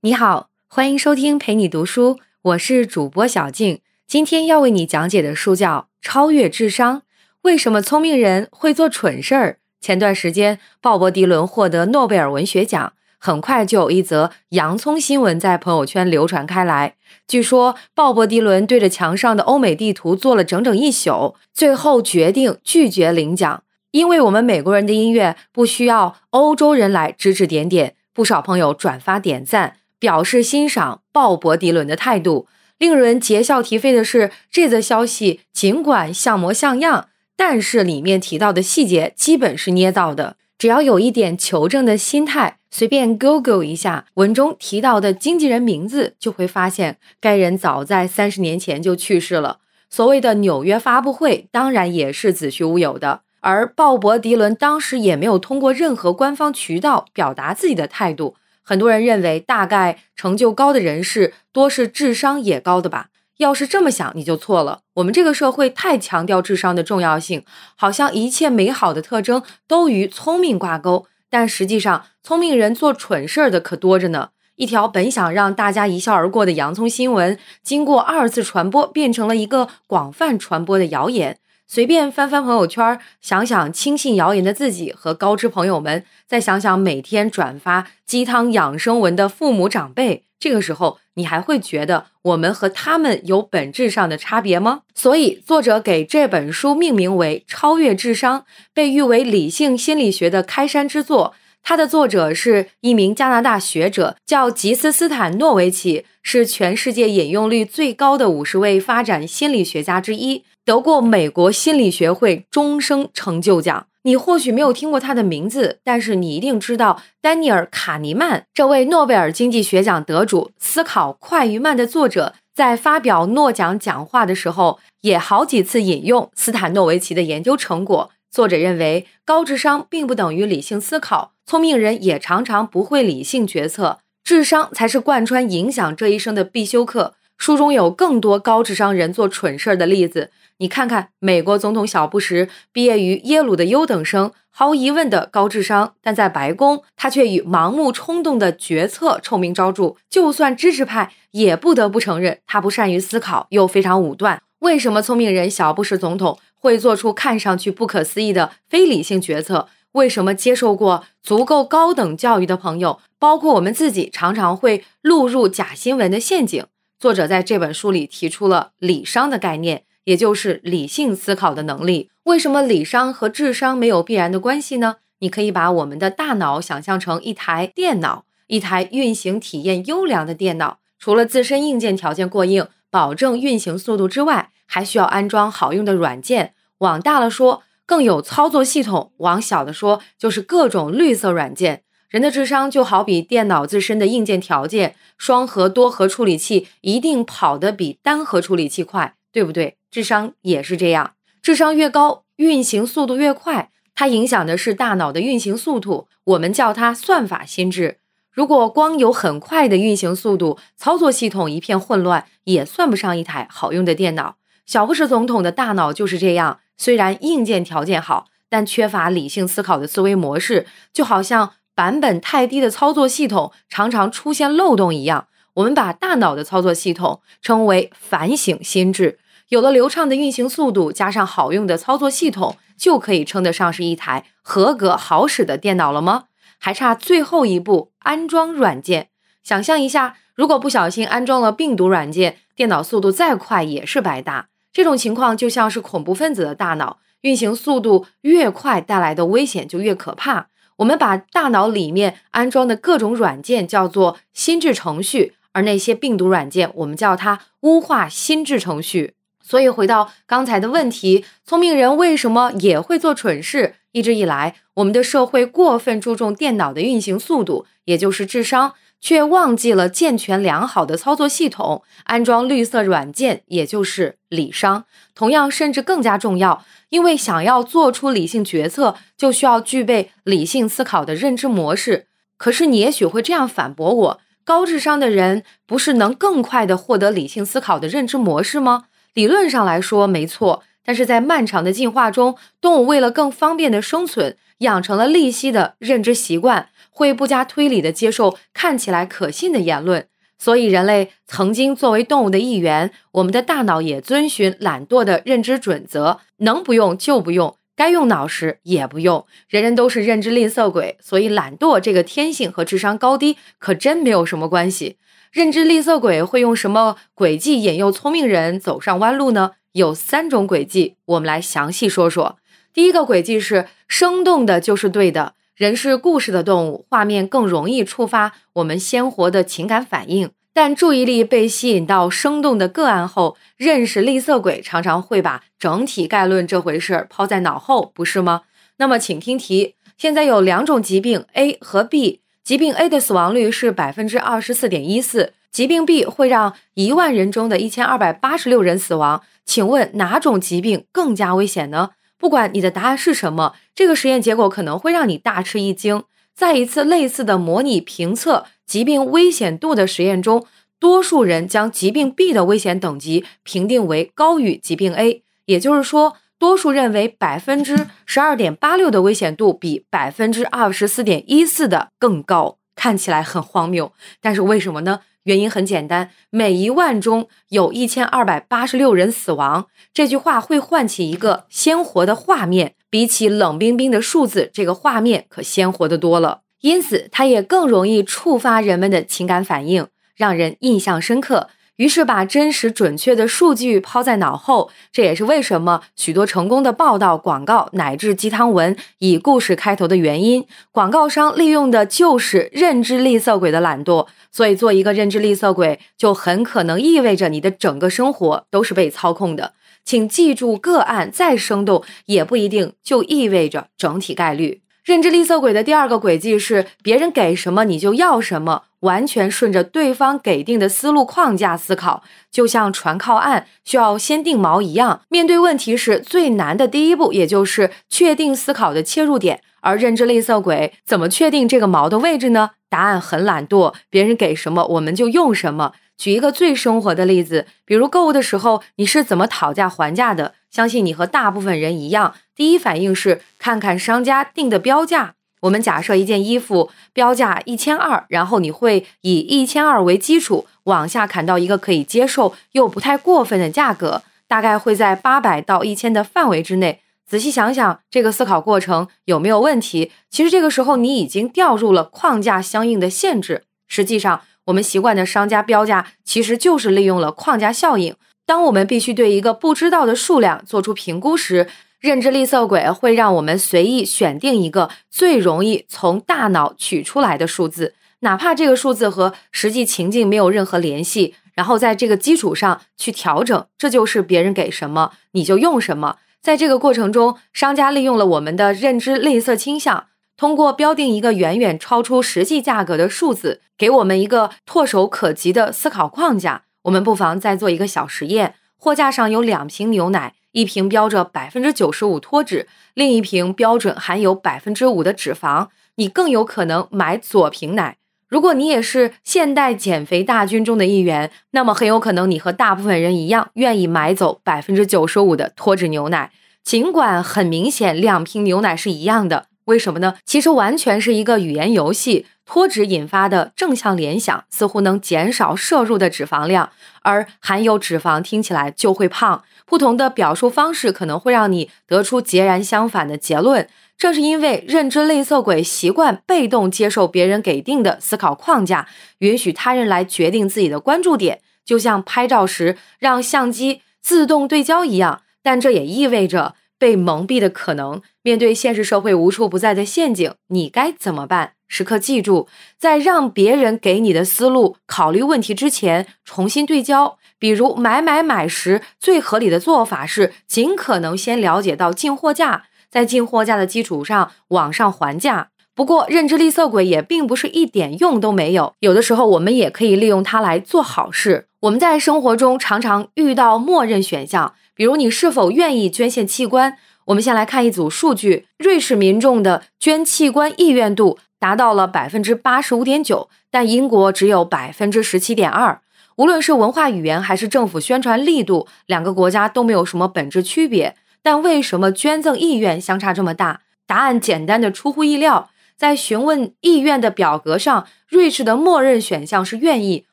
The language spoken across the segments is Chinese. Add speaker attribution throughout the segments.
Speaker 1: 你好，欢迎收听陪你读书，我是主播小静。今天要为你讲解的书叫《超越智商：为什么聪明人会做蠢事儿》。前段时间，鲍勃迪伦获得诺贝尔文学奖，很快就有一则洋葱新闻在朋友圈流传开来。据说，鲍勃迪伦对着墙上的欧美地图做了整整一宿，最后决定拒绝领奖，因为我们美国人的音乐不需要欧洲人来指指点点。不少朋友转发点赞，表示欣赏鲍勃迪伦的态度。令人啼笑啼飞的是，这则消息尽管像模像样，但是里面提到的细节基本是捏造的。只要有一点求证的心态，随便 Google 一下文中提到的经纪人名字，就会发现该人早在三十年前就去世了。所谓的纽约发布会，当然也是子虚乌有的。而鲍勃·迪伦当时也没有通过任何官方渠道表达自己的态度。很多人认为，大概成就高的人士多是智商也高的吧？要是这么想，你就错了。我们这个社会太强调智商的重要性，好像一切美好的特征都与聪明挂钩。但实际上，聪明人做蠢事儿的可多着呢。一条本想让大家一笑而过的洋葱新闻，经过二次传播，变成了一个广泛传播的谣言。随便翻翻朋友圈，想想轻信谣言的自己和高知朋友们，再想想每天转发鸡汤养生文的父母长辈，这个时候你还会觉得我们和他们有本质上的差别吗？所以，作者给这本书命名为《超越智商》，被誉为理性心理学的开山之作。它的作者是一名加拿大学者，叫吉斯斯坦诺维奇，是全世界引用率最高的五十位发展心理学家之一。得过美国心理学会终生成就奖。你或许没有听过他的名字，但是你一定知道丹尼尔·卡尼曼这位诺贝尔经济学奖得主。思考快与慢的作者在发表诺奖讲话的时候，也好几次引用斯坦诺维奇的研究成果。作者认为，高智商并不等于理性思考，聪明人也常常不会理性决策，智商才是贯穿影响这一生的必修课。书中有更多高智商人做蠢事儿的例子。你看看，美国总统小布什毕业于耶鲁的优等生，毫无疑问的高智商，但在白宫，他却以盲目冲动的决策臭名昭著。就算支持派也不得不承认，他不善于思考，又非常武断。为什么聪明人小布什总统会做出看上去不可思议的非理性决策？为什么接受过足够高等教育的朋友，包括我们自己，常常会落入假新闻的陷阱？作者在这本书里提出了理商的概念。也就是理性思考的能力。为什么理商和智商没有必然的关系呢？你可以把我们的大脑想象成一台电脑，一台运行体验优良的电脑。除了自身硬件条件过硬，保证运行速度之外，还需要安装好用的软件。往大了说，更有操作系统；往小的说，就是各种绿色软件。人的智商就好比电脑自身的硬件条件，双核、多核处理器一定跑得比单核处理器快。对不对？智商也是这样，智商越高，运行速度越快。它影响的是大脑的运行速度，我们叫它算法心智。如果光有很快的运行速度，操作系统一片混乱，也算不上一台好用的电脑。小布什总统的大脑就是这样，虽然硬件条件好，但缺乏理性思考的思维模式，就好像版本太低的操作系统常常出现漏洞一样。我们把大脑的操作系统称为反省心智。有了流畅的运行速度，加上好用的操作系统，就可以称得上是一台合格好使的电脑了吗？还差最后一步安装软件。想象一下，如果不小心安装了病毒软件，电脑速度再快也是白搭。这种情况就像是恐怖分子的大脑，运行速度越快，带来的危险就越可怕。我们把大脑里面安装的各种软件叫做心智程序。而那些病毒软件，我们叫它污化心智程序。所以回到刚才的问题，聪明人为什么也会做蠢事？一直以来，我们的社会过分注重电脑的运行速度，也就是智商，却忘记了健全良好的操作系统，安装绿色软件，也就是理商。同样，甚至更加重要，因为想要做出理性决策，就需要具备理性思考的认知模式。可是，你也许会这样反驳我。高智商的人不是能更快的获得理性思考的认知模式吗？理论上来说没错，但是在漫长的进化中，动物为了更方便的生存，养成了利息的认知习惯，会不加推理的接受看起来可信的言论。所以，人类曾经作为动物的一员，我们的大脑也遵循懒惰的认知准则，能不用就不用，该用脑时也不用。人人都是认知吝啬鬼，所以懒惰这个天性和智商高低可真没有什么关系。认知吝啬鬼会用什么诡计引诱聪明人走上弯路呢？有三种诡计，我们来详细说说。第一个诡计是生动的就是对的。人是故事的动物，画面更容易触发我们鲜活的情感反应。但注意力被吸引到生动的个案后，认识吝啬鬼常常会把整体概论这回事抛在脑后，不是吗？那么，请听题：现在有两种疾病 A 和 B，疾病 A 的死亡率是百分之二十四点一四，疾病 B 会让一万人中的一千二百八十六人死亡。请问哪种疾病更加危险呢？不管你的答案是什么，这个实验结果可能会让你大吃一惊。在一次类似的模拟评测疾病危险度的实验中，多数人将疾病 B 的危险等级评定为高于疾病 A，也就是说，多数认为百分之十二点八六的危险度比百分之二十四点一四的更高。看起来很荒谬，但是为什么呢？原因很简单，每一万中有一千二百八十六人死亡。这句话会唤起一个鲜活的画面，比起冷冰冰的数字，这个画面可鲜活的多了。因此，它也更容易触发人们的情感反应，让人印象深刻。于是把真实准确的数据抛在脑后，这也是为什么许多成功的报道、广告乃至鸡汤文以故事开头的原因。广告商利用的就是认知吝啬鬼的懒惰，所以做一个认知吝啬鬼，就很可能意味着你的整个生活都是被操控的。请记住，个案再生动，也不一定就意味着整体概率。认知吝啬鬼的第二个轨迹是，别人给什么你就要什么，完全顺着对方给定的思路框架思考，就像船靠岸需要先定锚一样。面对问题时最难的第一步，也就是确定思考的切入点。而认知吝啬鬼怎么确定这个锚的位置呢？答案很懒惰，别人给什么我们就用什么。举一个最生活的例子，比如购物的时候，你是怎么讨价还价的？相信你和大部分人一样，第一反应是看看商家定的标价。我们假设一件衣服标价一千二，然后你会以一千二为基础往下砍到一个可以接受又不太过分的价格，大概会在八百到一千的范围之内。仔细想想，这个思考过程有没有问题？其实这个时候你已经掉入了框架相应的限制。实际上。我们习惯的商家标价，其实就是利用了框架效应。当我们必须对一个不知道的数量做出评估时，认知吝啬鬼会让我们随意选定一个最容易从大脑取出来的数字，哪怕这个数字和实际情境没有任何联系，然后在这个基础上去调整。这就是别人给什么你就用什么。在这个过程中，商家利用了我们的认知吝啬倾向。通过标定一个远远超出实际价格的数字，给我们一个唾手可及的思考框架。我们不妨再做一个小实验：货架上有两瓶牛奶，一瓶标着百分之九十五脱脂，另一瓶标准含有百分之五的脂肪。你更有可能买左瓶奶。如果你也是现代减肥大军中的一员，那么很有可能你和大部分人一样，愿意买走百分之九十五的脱脂牛奶。尽管很明显，两瓶牛奶是一样的。为什么呢？其实完全是一个语言游戏。脱脂引发的正向联想似乎能减少摄入的脂肪量，而含有脂肪听起来就会胖。不同的表述方式可能会让你得出截然相反的结论。正是因为认知吝啬鬼习惯被动接受别人给定的思考框架，允许他人来决定自己的关注点，就像拍照时让相机自动对焦一样。但这也意味着。被蒙蔽的可能，面对现实社会无处不在的陷阱，你该怎么办？时刻记住，在让别人给你的思路考虑问题之前，重新对焦。比如买买买时，最合理的做法是尽可能先了解到进货价，在进货价的基础上往上还价。不过，认知吝啬鬼也并不是一点用都没有，有的时候我们也可以利用它来做好事。我们在生活中常常遇到默认选项。比如，你是否愿意捐献器官？我们先来看一组数据：瑞士民众的捐器官意愿度达到了百分之八十五点九，但英国只有百分之十七点二。无论是文化语言还是政府宣传力度，两个国家都没有什么本质区别。但为什么捐赠意愿相差这么大？答案简单的出乎意料，在询问意愿的表格上，瑞士的默认选项是愿意，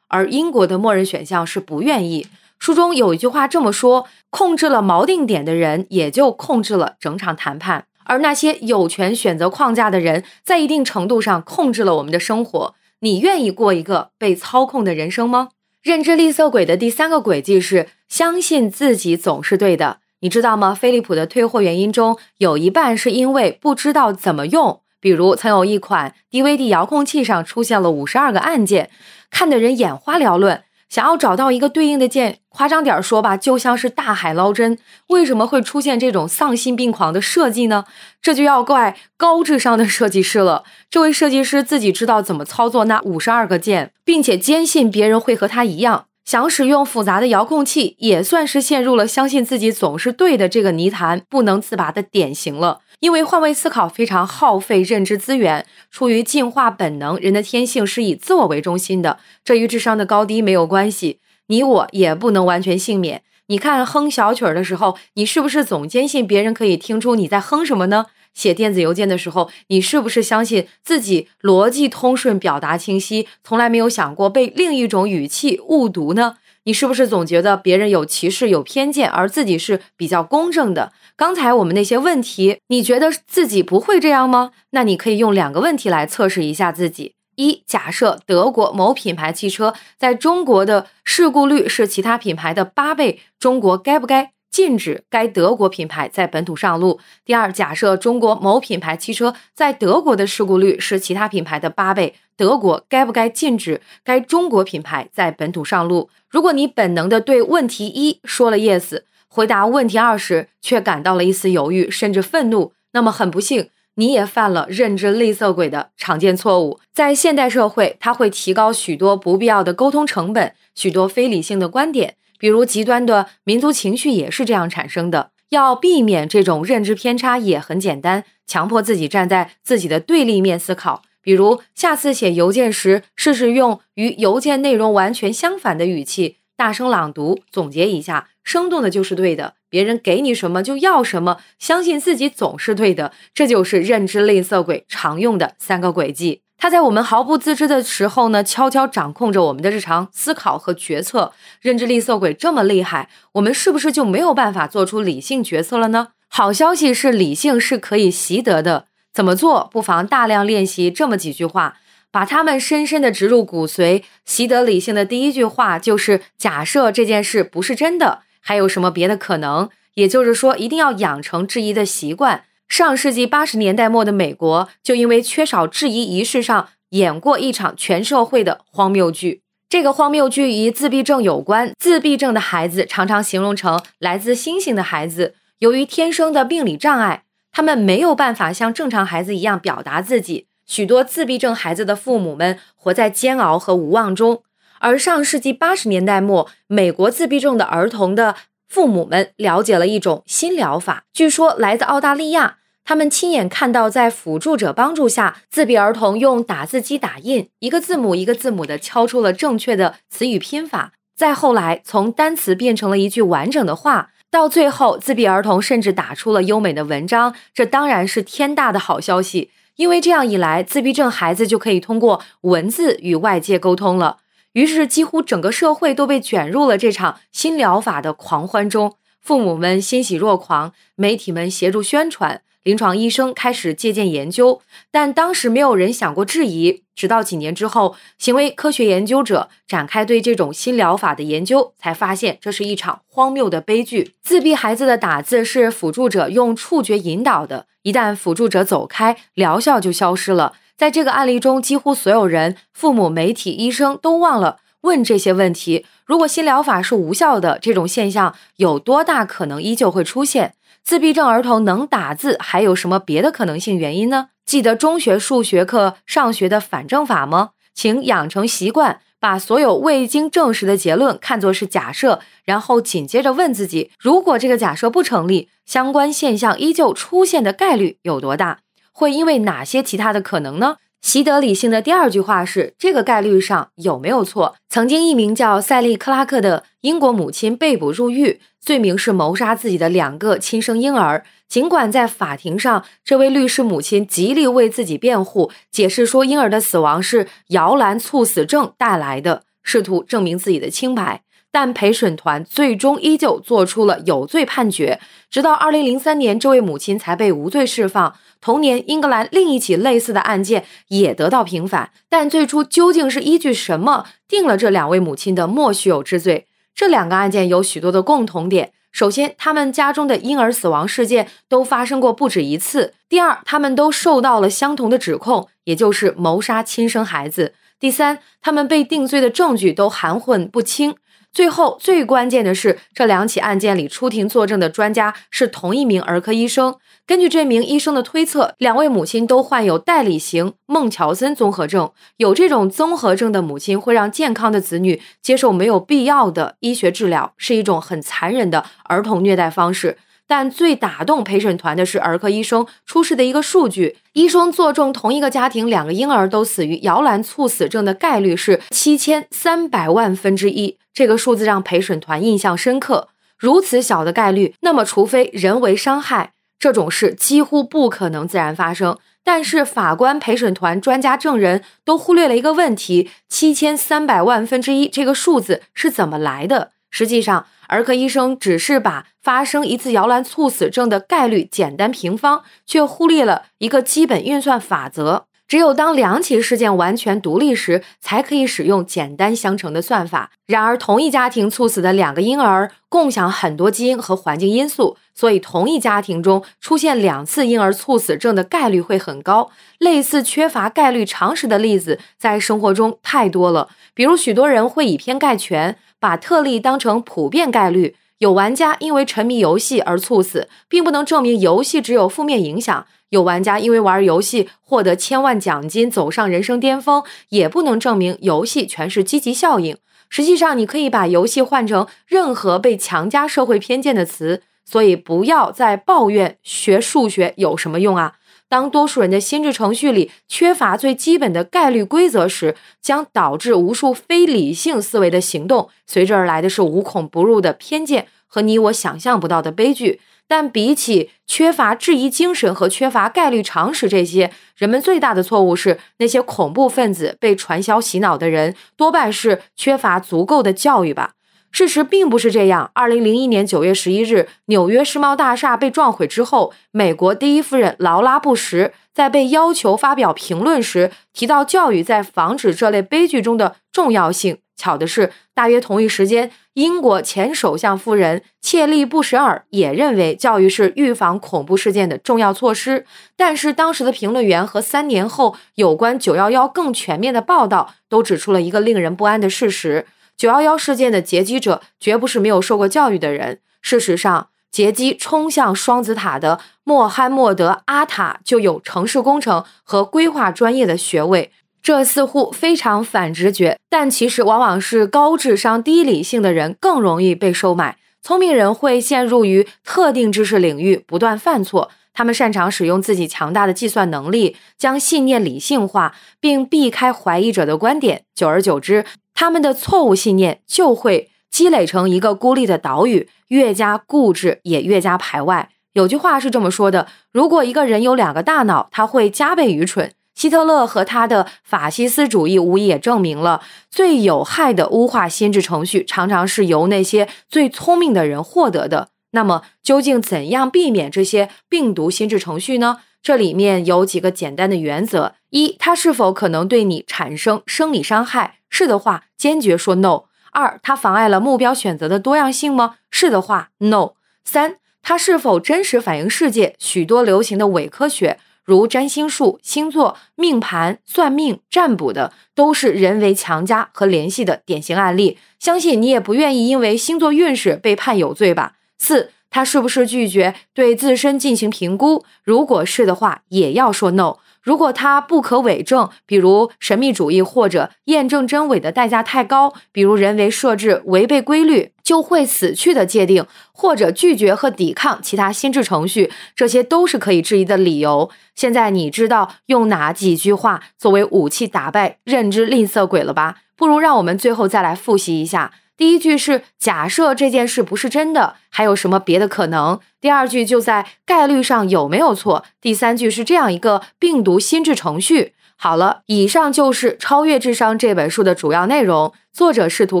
Speaker 1: 而英国的默认选项是不愿意。书中有一句话这么说：“控制了锚定点的人，也就控制了整场谈判。”而那些有权选择框架的人，在一定程度上控制了我们的生活。你愿意过一个被操控的人生吗？认知吝啬鬼的第三个轨迹是相信自己总是对的。你知道吗？飞利浦的退货原因中有一半是因为不知道怎么用。比如，曾有一款 DVD 遥控器上出现了五十二个按键，看得人眼花缭乱。想要找到一个对应的键，夸张点说吧，就像是大海捞针。为什么会出现这种丧心病狂的设计呢？这就要怪高智商的设计师了。这位设计师自己知道怎么操作那五十二个键，并且坚信别人会和他一样。想使用复杂的遥控器，也算是陷入了相信自己总是对的这个泥潭不能自拔的典型了。因为换位思考非常耗费认知资源，出于进化本能，人的天性是以自我为中心的，这与智商的高低没有关系。你我也不能完全幸免。你看哼小曲儿的时候，你是不是总坚信别人可以听出你在哼什么呢？写电子邮件的时候，你是不是相信自己逻辑通顺、表达清晰，从来没有想过被另一种语气误读呢？你是不是总觉得别人有歧视、有偏见，而自己是比较公正的？刚才我们那些问题，你觉得自己不会这样吗？那你可以用两个问题来测试一下自己：一，假设德国某品牌汽车在中国的事故率是其他品牌的八倍，中国该不该？禁止该德国品牌在本土上路。第二，假设中国某品牌汽车在德国的事故率是其他品牌的八倍，德国该不该禁止该中国品牌在本土上路？如果你本能的对问题一说了 yes，回答问题二时却感到了一丝犹豫甚至愤怒，那么很不幸，你也犯了认知吝啬鬼的常见错误。在现代社会，它会提高许多不必要的沟通成本，许多非理性的观点。比如极端的民族情绪也是这样产生的。要避免这种认知偏差也很简单，强迫自己站在自己的对立面思考。比如下次写邮件时，试试用与邮件内容完全相反的语气，大声朗读，总结一下：生动的就是对的，别人给你什么就要什么，相信自己总是对的。这就是认知吝啬鬼常用的三个轨迹。他在我们毫不自知的时候呢，悄悄掌控着我们的日常思考和决策。认知吝啬鬼这么厉害，我们是不是就没有办法做出理性决策了呢？好消息是，理性是可以习得的。怎么做？不妨大量练习这么几句话，把它们深深的植入骨髓。习得理性的第一句话就是：假设这件事不是真的，还有什么别的可能？也就是说，一定要养成质疑的习惯。上世纪八十年代末的美国，就因为缺少质疑仪式上演过一场全社会的荒谬剧。这个荒谬剧与自闭症有关。自闭症的孩子常常形容成来自星星的孩子，由于天生的病理障碍，他们没有办法像正常孩子一样表达自己。许多自闭症孩子的父母们活在煎熬和无望中。而上世纪八十年代末，美国自闭症的儿童的。父母们了解了一种新疗法，据说来自澳大利亚。他们亲眼看到，在辅助者帮助下，自闭儿童用打字机打印，一个字母一个字母的敲出了正确的词语拼法。再后来，从单词变成了一句完整的话。到最后，自闭儿童甚至打出了优美的文章。这当然是天大的好消息，因为这样一来，自闭症孩子就可以通过文字与外界沟通了。于是，几乎整个社会都被卷入了这场新疗法的狂欢中。父母们欣喜若狂，媒体们协助宣传，临床医生开始借鉴研究。但当时没有人想过质疑。直到几年之后，行为科学研究者展开对这种新疗法的研究，才发现这是一场荒谬的悲剧。自闭孩子的打字是辅助者用触觉引导的，一旦辅助者走开，疗效就消失了。在这个案例中，几乎所有人、父母、媒体、医生都忘了问这些问题。如果新疗法是无效的，这种现象有多大可能依旧会出现？自闭症儿童能打字，还有什么别的可能性原因呢？记得中学数学课上学的反证法吗？请养成习惯，把所有未经证实的结论看作是假设，然后紧接着问自己：如果这个假设不成立，相关现象依旧出现的概率有多大？会因为哪些其他的可能呢？习得理性的第二句话是：这个概率上有没有错？曾经一名叫塞利·克拉克的英国母亲被捕入狱，罪名是谋杀自己的两个亲生婴儿。尽管在法庭上，这位律师母亲极力为自己辩护，解释说婴儿的死亡是摇篮猝死症带来的，试图证明自己的清白。但陪审团最终依旧做出了有罪判决，直到二零零三年，这位母亲才被无罪释放。同年，英格兰另一起类似的案件也得到平反。但最初究竟是依据什么定了这两位母亲的莫须有之罪？这两个案件有许多的共同点：首先，他们家中的婴儿死亡事件都发生过不止一次；第二，他们都受到了相同的指控，也就是谋杀亲生孩子；第三，他们被定罪的证据都含混不清。最后，最关键的是，这两起案件里出庭作证的专家是同一名儿科医生。根据这名医生的推测，两位母亲都患有代理型孟乔森综合症。有这种综合症的母亲会让健康的子女接受没有必要的医学治疗，是一种很残忍的儿童虐待方式。但最打动陪审团的是儿科医生出示的一个数据：医生作证同一个家庭两个婴儿都死于摇篮猝死症的概率是七千三百万分之一。这个数字让陪审团印象深刻。如此小的概率，那么除非人为伤害，这种事几乎不可能自然发生。但是法官、陪审团、专家、证人都忽略了一个问题：七千三百万分之一这个数字是怎么来的？实际上，儿科医生只是把发生一次摇篮猝死症的概率简单平方，却忽略了一个基本运算法则。只有当两起事件完全独立时，才可以使用简单相乘的算法。然而，同一家庭猝死的两个婴儿共享很多基因和环境因素，所以同一家庭中出现两次婴儿猝死症的概率会很高。类似缺乏概率常识的例子在生活中太多了，比如许多人会以偏概全，把特例当成普遍概率。有玩家因为沉迷游戏而猝死，并不能证明游戏只有负面影响。有玩家因为玩游戏获得千万奖金，走上人生巅峰，也不能证明游戏全是积极效应。实际上，你可以把游戏换成任何被强加社会偏见的词。所以，不要再抱怨学数学有什么用啊！当多数人的心智程序里缺乏最基本的概率规则时，将导致无数非理性思维的行动，随之而来的是无孔不入的偏见和你我想象不到的悲剧。但比起缺乏质疑精神和缺乏概率常识，这些人们最大的错误是那些恐怖分子被传销洗脑的人多半是缺乏足够的教育吧。事实并不是这样。二零零一年九月十一日，纽约世贸大厦被撞毁之后，美国第一夫人劳拉·布什在被要求发表评论时提到教育在防止这类悲剧中的重要性。巧的是，大约同一时间，英国前首相夫人切利·布什尔也认为教育是预防恐怖事件的重要措施。但是，当时的评论员和三年后有关九幺幺更全面的报道都指出了一个令人不安的事实：九幺幺事件的劫机者绝不是没有受过教育的人。事实上，劫机冲向双子塔的穆罕默德·阿塔就有城市工程和规划专业的学位。这似乎非常反直觉，但其实往往是高智商低理性的人更容易被收买。聪明人会陷入于特定知识领域不断犯错，他们擅长使用自己强大的计算能力，将信念理性化，并避开怀疑者的观点。久而久之，他们的错误信念就会积累成一个孤立的岛屿，越加固执也越加排外。有句话是这么说的：如果一个人有两个大脑，他会加倍愚蠢。希特勒和他的法西斯主义无疑也证明了，最有害的污化心智程序常常是由那些最聪明的人获得的。那么，究竟怎样避免这些病毒心智程序呢？这里面有几个简单的原则：一，它是否可能对你产生生理伤害？是的话，坚决说 no。二，它妨碍了目标选择的多样性吗？是的话，no。三，它是否真实反映世界许多流行的伪科学？如占星术、星座、命盘、算命、占卜的，都是人为强加和联系的典型案例。相信你也不愿意因为星座运势被判有罪吧？四，他是不是拒绝对自身进行评估？如果是的话，也要说 no。如果它不可伪证，比如神秘主义或者验证真伪的代价太高，比如人为设置违背规律就会死去的界定，或者拒绝和抵抗其他心智程序，这些都是可以质疑的理由。现在你知道用哪几句话作为武器打败认知吝啬鬼了吧？不如让我们最后再来复习一下。第一句是假设这件事不是真的，还有什么别的可能？第二句就在概率上有没有错？第三句是这样一个病毒心智程序。好了，以上就是《超越智商》这本书的主要内容。作者试图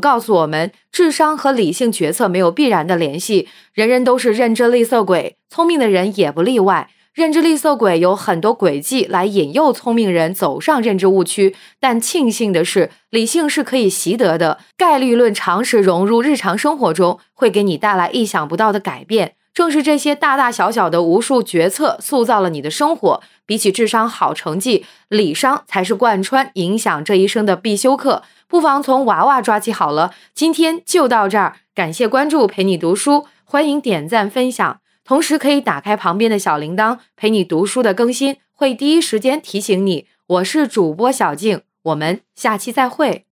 Speaker 1: 告诉我们，智商和理性决策没有必然的联系，人人都是认知吝啬鬼，聪明的人也不例外。认知吝啬鬼有很多诡计来引诱聪明人走上认知误区，但庆幸的是，理性是可以习得的。概率论常识融入日常生活中，会给你带来意想不到的改变。正是这些大大小小的无数决策，塑造了你的生活。比起智商好成绩，理商才是贯穿影响这一生的必修课。不妨从娃娃抓起好了。今天就到这儿，感谢关注，陪你读书，欢迎点赞分享。同时可以打开旁边的小铃铛，陪你读书的更新会第一时间提醒你。我是主播小静，我们下期再会。